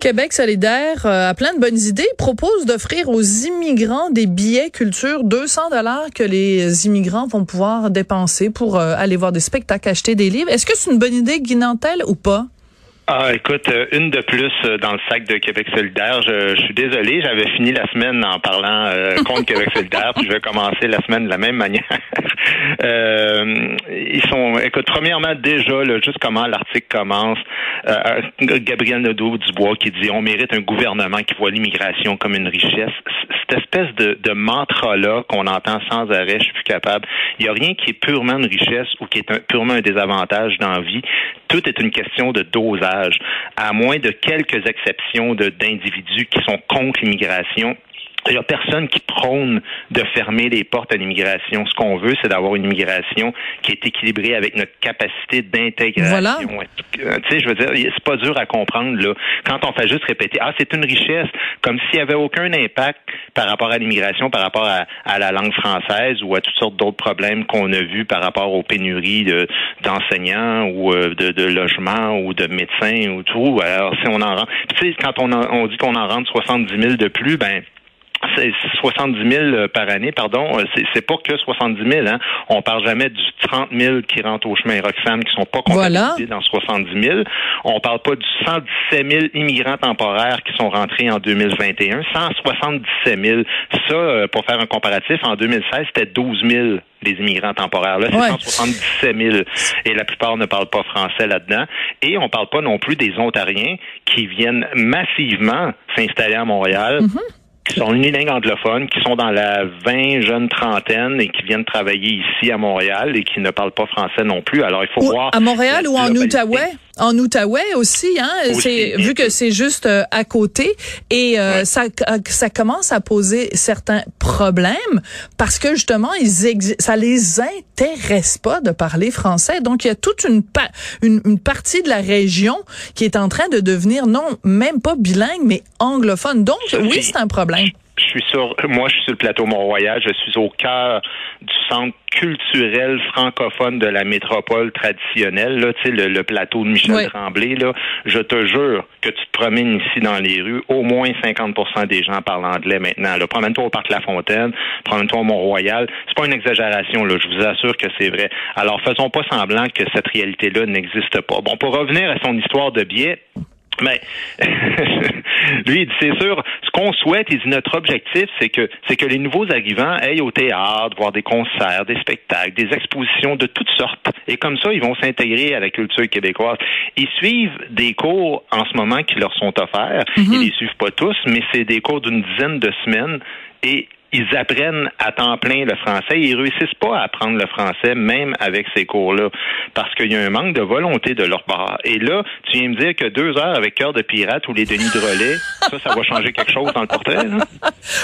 Québec solidaire euh, a plein de bonnes idées. Propose d'offrir aux immigrants des billets culture 200 dollars que les immigrants vont pouvoir dépenser pour euh, aller voir des spectacles, acheter des livres. Est-ce que c'est une bonne idée, Guinantel, ou pas? Ah, écoute, euh, une de plus euh, dans le sac de Québec solidaire. Je, suis désolé, j'avais fini la semaine en parlant euh, contre Québec solidaire, puis je vais commencer la semaine de la même manière. ils sont, écoute, premièrement déjà, là, juste comment l'article commence. Gabriel Nadeau-Dubois qui dit on mérite un gouvernement qui voit l'immigration comme une richesse. Cette espèce de, de mantra-là qu'on entend sans arrêt, je suis plus capable. Il n'y a rien qui est purement une richesse ou qui est un, purement un désavantage dans la vie. Tout est une question de dosage à moins de quelques exceptions d'individus qui sont contre l'immigration il n'y a personne qui prône de fermer les portes à l'immigration. Ce qu'on veut, c'est d'avoir une immigration qui est équilibrée avec notre capacité d'intégration. Voilà. Euh, tu sais, je veux dire, c'est pas dur à comprendre là. Quand on fait juste répéter, ah, c'est une richesse, comme s'il n'y avait aucun impact par rapport à l'immigration, par rapport à, la langue française ou à toutes sortes d'autres problèmes qu'on a vus par rapport aux pénuries d'enseignants ou euh, de, de logements ou de médecins ou tout. Alors, si on en rend, tu sais, quand on, on dit qu'on en rentre 70 000 de plus, ben 70 000 euh, par année, pardon. Euh, c'est pas que 70 000. Hein. On parle jamais du 30 000 qui rentrent au chemin Roxham qui sont pas comptabilisés dans 70 000. On parle pas du 117 000 immigrants temporaires qui sont rentrés en 2021. 177 000. Ça, euh, pour faire un comparatif, en 2016, c'était 12 000 les immigrants temporaires. Là, c'est 177 000. Et la plupart ne parlent pas français là-dedans. Et on parle pas non plus des Ontariens qui viennent massivement s'installer à Montréal. Mm-hmm qui sont unilingues anglophones, qui sont dans la 20 jeune trentaine et qui viennent travailler ici à Montréal et qui ne parlent pas français non plus. Alors, il faut voir... À Montréal ou en Outaouais? En Outaouais aussi, hein, c'est vu que c'est juste euh, à côté. Et euh, ça ça commence à poser certains problèmes parce que justement ils ça les intéresse pas de parler français. Donc il y a toute une, une, une partie de la région qui est en train de devenir non même pas bilingue mais anglophone. Donc oui, c'est un problème je suis sur, moi, je suis sur le plateau Mont-Royal. Je suis au cœur du centre culturel francophone de la métropole traditionnelle, là, tu sais, le, plateau de Michel Tremblay, là. Je te jure que tu te promènes ici dans les rues, au moins 50% des gens parlent anglais maintenant, là. Promène-toi au Parc La Fontaine, promène-toi au Mont-Royal. C'est pas une exagération, là. Je vous assure que c'est vrai. Alors, faisons pas semblant que cette réalité-là n'existe pas. Bon, pour revenir à son histoire de biais, mais lui, il dit c'est sûr, ce qu'on souhaite, il dit notre objectif, c'est que c'est que les nouveaux arrivants aillent au théâtre, voir des concerts, des spectacles, des expositions de toutes sortes. Et comme ça, ils vont s'intégrer à la culture québécoise. Ils suivent des cours en ce moment qui leur sont offerts. Ils mhm. les suivent pas tous, mais c'est des cours d'une dizaine de semaines. Et ils apprennent à temps plein le français. Ils réussissent pas à apprendre le français, même avec ces cours-là, parce qu'il y a un manque de volonté de leur part. Et là, tu viens me dire que deux heures avec cœur de pirate ou les Denis de relais, ça, ça va changer quelque chose dans le portrait.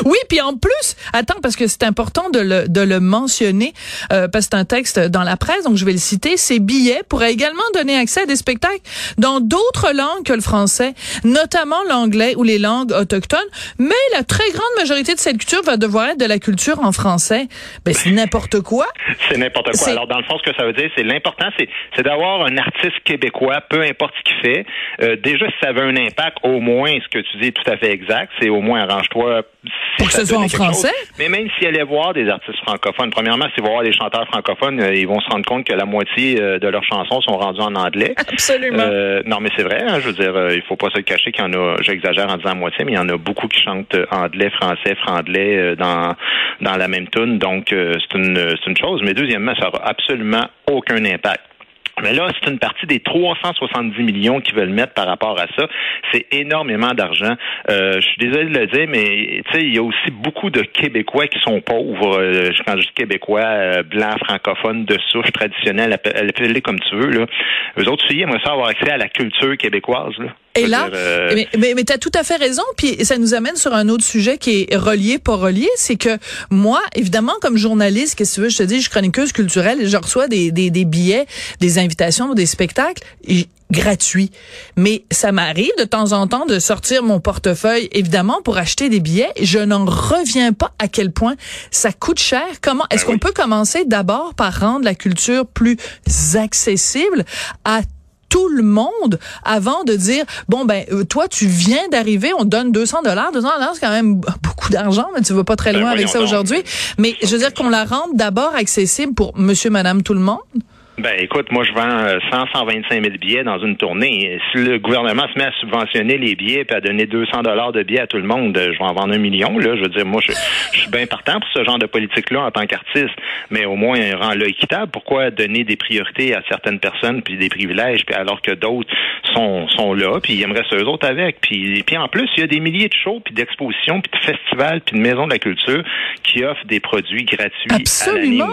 Oui, puis en plus, attends, parce que c'est important de le, de le mentionner, euh, parce que c'est un texte dans la presse, donc je vais le citer. Ces billets pourraient également donner accès à des spectacles dans d'autres langues que le français, notamment l'anglais ou les langues autochtones. Mais la très grande majorité de cette culture va devoir de la culture en français, ben c'est n'importe quoi. c'est n'importe quoi. Alors dans le fond, ce que ça veut dire, c'est l'important, c'est d'avoir un artiste québécois, peu importe ce qu'il fait. Euh, déjà, si ça avait un impact, au moins, ce que tu dis tout à fait exact, c'est au moins arrange-toi. Pour que ce soit en français? Mais même s'il allait voir des artistes francophones, premièrement, s'il va voir des chanteurs francophones, euh, ils vont se rendre compte que la moitié euh, de leurs chansons sont rendues en anglais. Absolument. non, mais c'est vrai. Hein, je veux dire, il faut pas se le cacher qu'il y en a. J'exagère en disant moitié, mais il y en a beaucoup qui chantent anglais, français, franglais dans dans, la même tune. Donc, euh, c'est une, une chose. Mais deuxièmement, ça n'aura absolument aucun impact. Mais là, c'est une partie des 370 millions qu'ils veulent mettre par rapport à ça. C'est énormément d'argent. Euh, je suis désolé de le dire, mais tu sais, il y a aussi beaucoup de Québécois qui sont pauvres. Euh, quand je dis Québécois, euh, blancs, francophones, de souche traditionnelle, appelle-les comme tu veux. Là. Eux autres, ils aimeraient ça avoir accès à la culture québécoise. Là. Et là, euh, mais, mais, mais tu as tout à fait raison. Puis ça nous amène sur un autre sujet qui est relié, pas relié. C'est que moi, évidemment, comme journaliste, qu'est-ce que tu veux, je te dis, je suis chroniqueuse culturelle et je reçois des, des, des billets, des invitations, des spectacles. gratuits. Mais ça m'arrive de temps en temps de sortir mon portefeuille, évidemment, pour acheter des billets. Je n'en reviens pas à quel point ça coûte cher. Comment est-ce ben qu'on peut commencer d'abord par rendre la culture plus accessible à tout le monde avant de dire bon ben euh, toi tu viens d'arriver on te donne 200 dollars 200 dollars c'est quand même beaucoup d'argent mais tu vas pas très ben loin avec ça aujourd'hui. Mais je veux dire qu'on la rende d'abord accessible pour monsieur madame tout le monde ben écoute, moi je vends 100, 125 000 billets dans une tournée. Si le gouvernement se met à subventionner les billets et à donner 200 dollars de billets à tout le monde, je vais en vendre un million. Là, je veux dire, moi je, suis bien partant pour ce genre de politique-là en tant qu'artiste, mais au moins rend-le équitable. Pourquoi donner des priorités à certaines personnes puis des privilèges, puis alors que d'autres sont sont là, puis ils aimeraient ça eux autres avec? Puis puis en plus, il y a des milliers de shows, puis d'expositions, puis de festivals, puis de maisons de la culture qui offrent des produits gratuits. Absolument.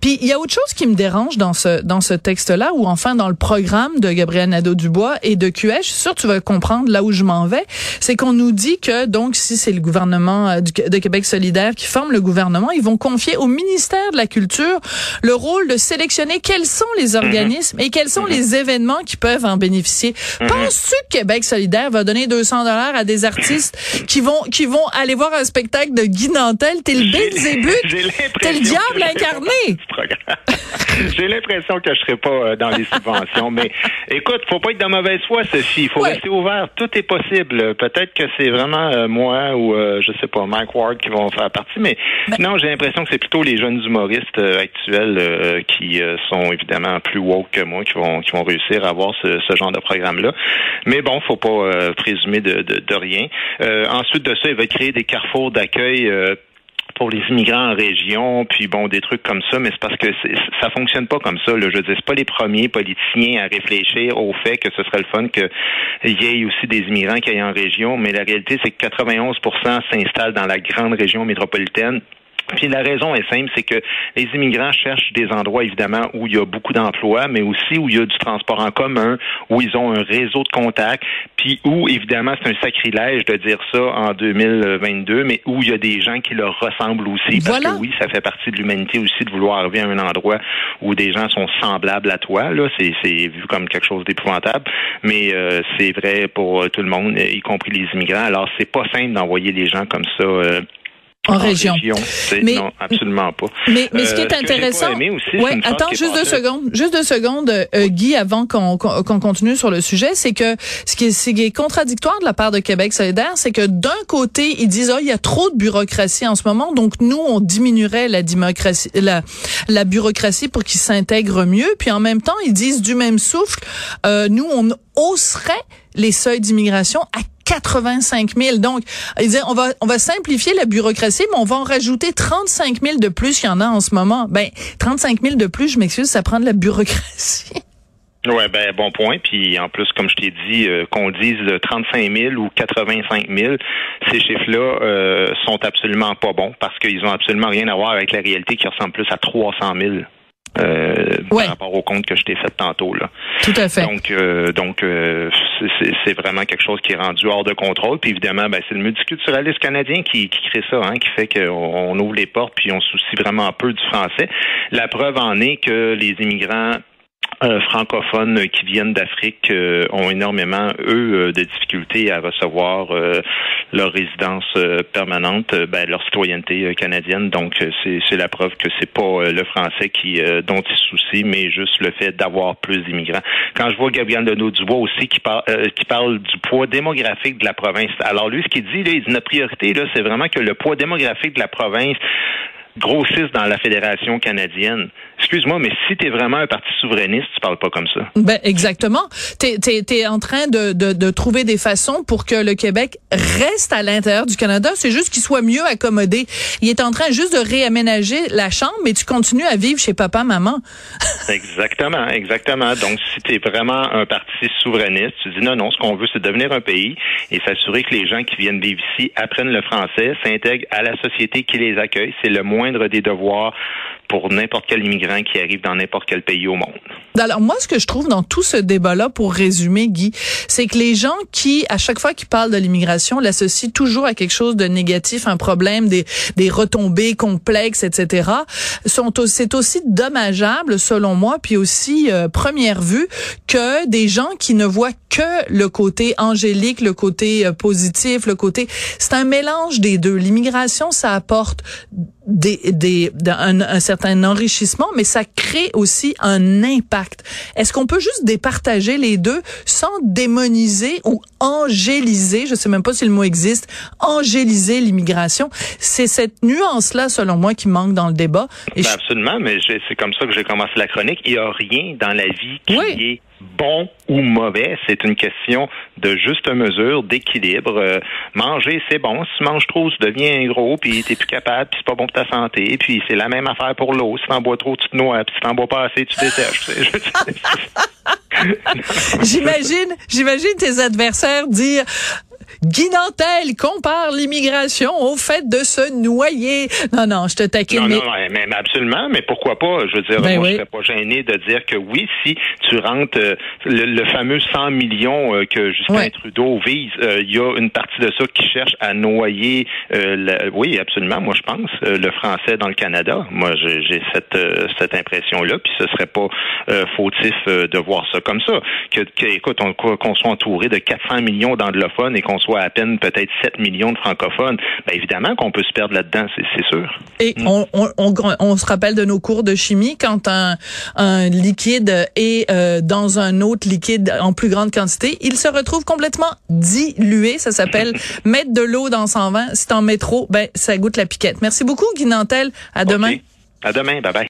Puis il y a autre chose qui me dérange dans ce dans ce texte-là, ou enfin dans le programme de Gabriel Nadeau-Dubois et de QS, je suis sûre que tu vas comprendre là où je m'en vais, c'est qu'on nous dit que, donc, si c'est le gouvernement euh, de Québec solidaire qui forme le gouvernement, ils vont confier au ministère de la Culture le rôle de sélectionner quels sont les mhm. organismes et quels sont mhm. les événements qui peuvent en bénéficier. Mhm. Penses-tu que Québec solidaire va donner 200 dollars à des artistes qui vont qui vont aller voir un spectacle de Guy Nantel? T'es le Belzébuth, t'es le diable incarné? J'ai l'impression que je serai pas euh, dans les subventions. mais écoute, faut pas être de mauvaise foi, ceci. Il faut rester ouvert. Tout est possible. Peut-être que c'est vraiment euh, moi ou euh, je sais pas Mike Ward qui vont faire partie, mais, non, j'ai l'impression que c'est plutôt les jeunes humoristes actuels qui sont évidemment plus woke que moi qui vont qui vont réussir à avoir ce, genre de programme là. Mais bon, faut pas présumer de, de, de rien. ensuite de ça, il va créer des carrefours d'accueil pour les immigrants en région, puis bon, des trucs comme ça, mais c'est parce que ça fonctionne pas comme ça. Là. Je dis, c'est pas les premiers politiciens à réfléchir au fait que ce serait le fun qu'il y ait aussi des immigrants qui aillent en région, mais la réalité, c'est que 91% s'installent dans la grande région métropolitaine puis la raison est simple, c'est que les immigrants cherchent des endroits évidemment où il y a beaucoup d'emplois, mais aussi où il y a du transport en commun, où ils ont un réseau de contacts, puis où évidemment c'est un sacrilège de dire ça en 2022, mais où il y a des gens qui leur ressemblent aussi, parce que oui, ça fait partie de l'humanité aussi de vouloir arriver à un endroit où des gens sont semblables à toi. Là, c'est vu comme quelque chose d'épouvantable, mais euh, c'est vrai pour tout le monde, y compris les immigrants. Alors c'est pas simple d'envoyer des gens comme ça. Euh, en, région. Mais, non, absolument pas. Mais, mais ce qui est euh, intéressant, ouais, attends juste deux secondes, juste deux secondes, euh, Guy, avant qu'on qu'on continue sur le sujet, c'est que ce qui, est, ce qui est contradictoire de la part de Québec solidaire, c'est que d'un côté ils disent oh il y a trop de bureaucratie en ce moment, donc nous on diminuerait la démocratie, la la bureaucratie pour qu'ils s'intègrent mieux, puis en même temps ils disent du même souffle, euh, nous on hausserait les seuils d'immigration à 85 000. Donc, ils disaient, on va, on va simplifier la bureaucratie, mais on va en rajouter 35 000 de plus qu'il y en a en ce moment. Ben, 35 000 de plus, je m'excuse, ça prend de la bureaucratie. Ouais, ben bon point. Puis en plus, comme je t'ai dit, euh, qu'on dise 35 000 ou 85 000, ces chiffres-là euh, sont absolument pas bons parce qu'ils ont absolument rien à voir avec la réalité qui ressemble plus à 300 000 euh, par rapport au compte que je t'ai fait tantôt. Là. Tout à fait. Donc, euh, donc euh, c'est vraiment quelque chose qui est rendu hors de contrôle. Puis évidemment, ben, c'est le multiculturalisme canadien qui, qui crée ça, hein, qui fait qu'on ouvre les portes puis on soucie vraiment peu du français. La preuve en est que les immigrants euh, francophones qui viennent d'Afrique euh, ont énormément, eux, euh, de difficultés à recevoir leur résidence permanente, ben, leur citoyenneté canadienne. Donc, c'est la preuve que c'est pas le français qui dont ils soucient, mais juste le fait d'avoir plus d'immigrants. Quand je vois Gabriel Deneau-Dubois aussi qui, parle qui parle du poids démographique de la province, alors lui, ce qu'il dit, là, il dit notre priorité, là, c'est vraiment que le poids démographique de la province grossissent dans la Fédération canadienne. Excuse-moi, mais si tu es vraiment un parti souverainiste, tu parles pas comme ça. Ben exactement. Tu es, en train de, de, de, trouver des façons pour que le Québec reste à l'intérieur du Canada. C'est juste qu'il soit mieux accommodé. Il est en train juste de réaménager la chambre, mais tu continues à vivre chez papa, maman. exactement, exactement. Donc, si tu es vraiment un parti souverainiste, tu dis non, non, ce qu'on veut, c'est devenir un pays et s'assurer que les gens qui viennent vivre ici apprennent le français, s'intègrent à la société qui les accueille. C'est le moindre des devoirs pour n'importe quel immigrant qui arrive dans n'importe quel pays au monde. Alors moi, ce que je trouve dans tout ce débat-là, pour résumer, Guy, c'est que les gens qui, à chaque fois qu'ils parlent de l'immigration, l'associent toujours à quelque chose de négatif, un problème, des, des retombées complexes, etc., sont c'est aussi dommageable, selon moi, puis aussi euh, première vue, que des gens qui ne voient que le côté angélique, le côté euh, positif, le côté... C'est un mélange des deux. L'immigration, ça apporte des, des, un, un, certain enrichissement, mais ça crée aussi un impact. Est-ce qu'on peut juste départager les deux sans démoniser ou angéliser, je sais même pas si le mot existe, angéliser l'immigration? C'est cette nuance-là, selon moi, qui manque dans le débat. Ben absolument, mais c'est comme ça que j'ai commencé la chronique. Il n'y a rien dans la vie qui est bon ou mauvais? C'est une question de juste mesure, d'équilibre. Euh, manger, c'est bon. Si tu manges trop, tu deviens gros, puis t'es plus capable, puis c'est pas bon pour ta santé. Puis c'est la même affaire pour l'eau. Si t'en bois trop, tu te noies. Puis si t'en bois pas assez, tu dessèches. j'imagine, j'imagine tes adversaires dire Guy Nantel compare l'immigration au fait de se noyer. Non, non, je te taquine. Non, mais... non, mais, absolument, mais pourquoi pas? Je veux dire, ben moi, je serais pas gêné de dire que oui, si tu rentres euh, le, fameux 100 millions euh, que Justin Trudeau vise, euh, il y a une partie de ça qui cherche à noyer, oui, absolument, moi, je pense, le français dans le Canada. Moi, j'ai cette, cette impression-là, puis ce serait pas fautif de voir ça comme ça. Que, que écoute, qu'on soit entouré de 400 millions d'anglophones et qu'on soit à peine peut-être 7 millions de francophones, bien évidemment qu'on peut se perdre là-dedans, c'est sûr. Et mm. on, on, on, se rappelle de nos cours de chimie quand un, un liquide est euh, dans un autre liquide en plus grande quantité, il se retrouve complètement dilué. Ça s'appelle mettre de l'eau dans son vin. Si en métro, ben ça goûte la piquette. Merci beaucoup, Guy Nantel. À demain. À demain. Bye bye.